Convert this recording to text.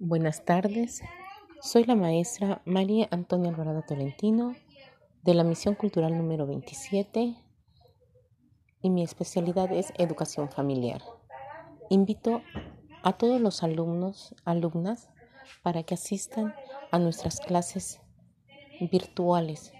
Buenas tardes, soy la maestra María Antonia Alvarado Tolentino de la Misión Cultural número 27 y mi especialidad es educación familiar. Invito a todos los alumnos, alumnas, para que asistan a nuestras clases virtuales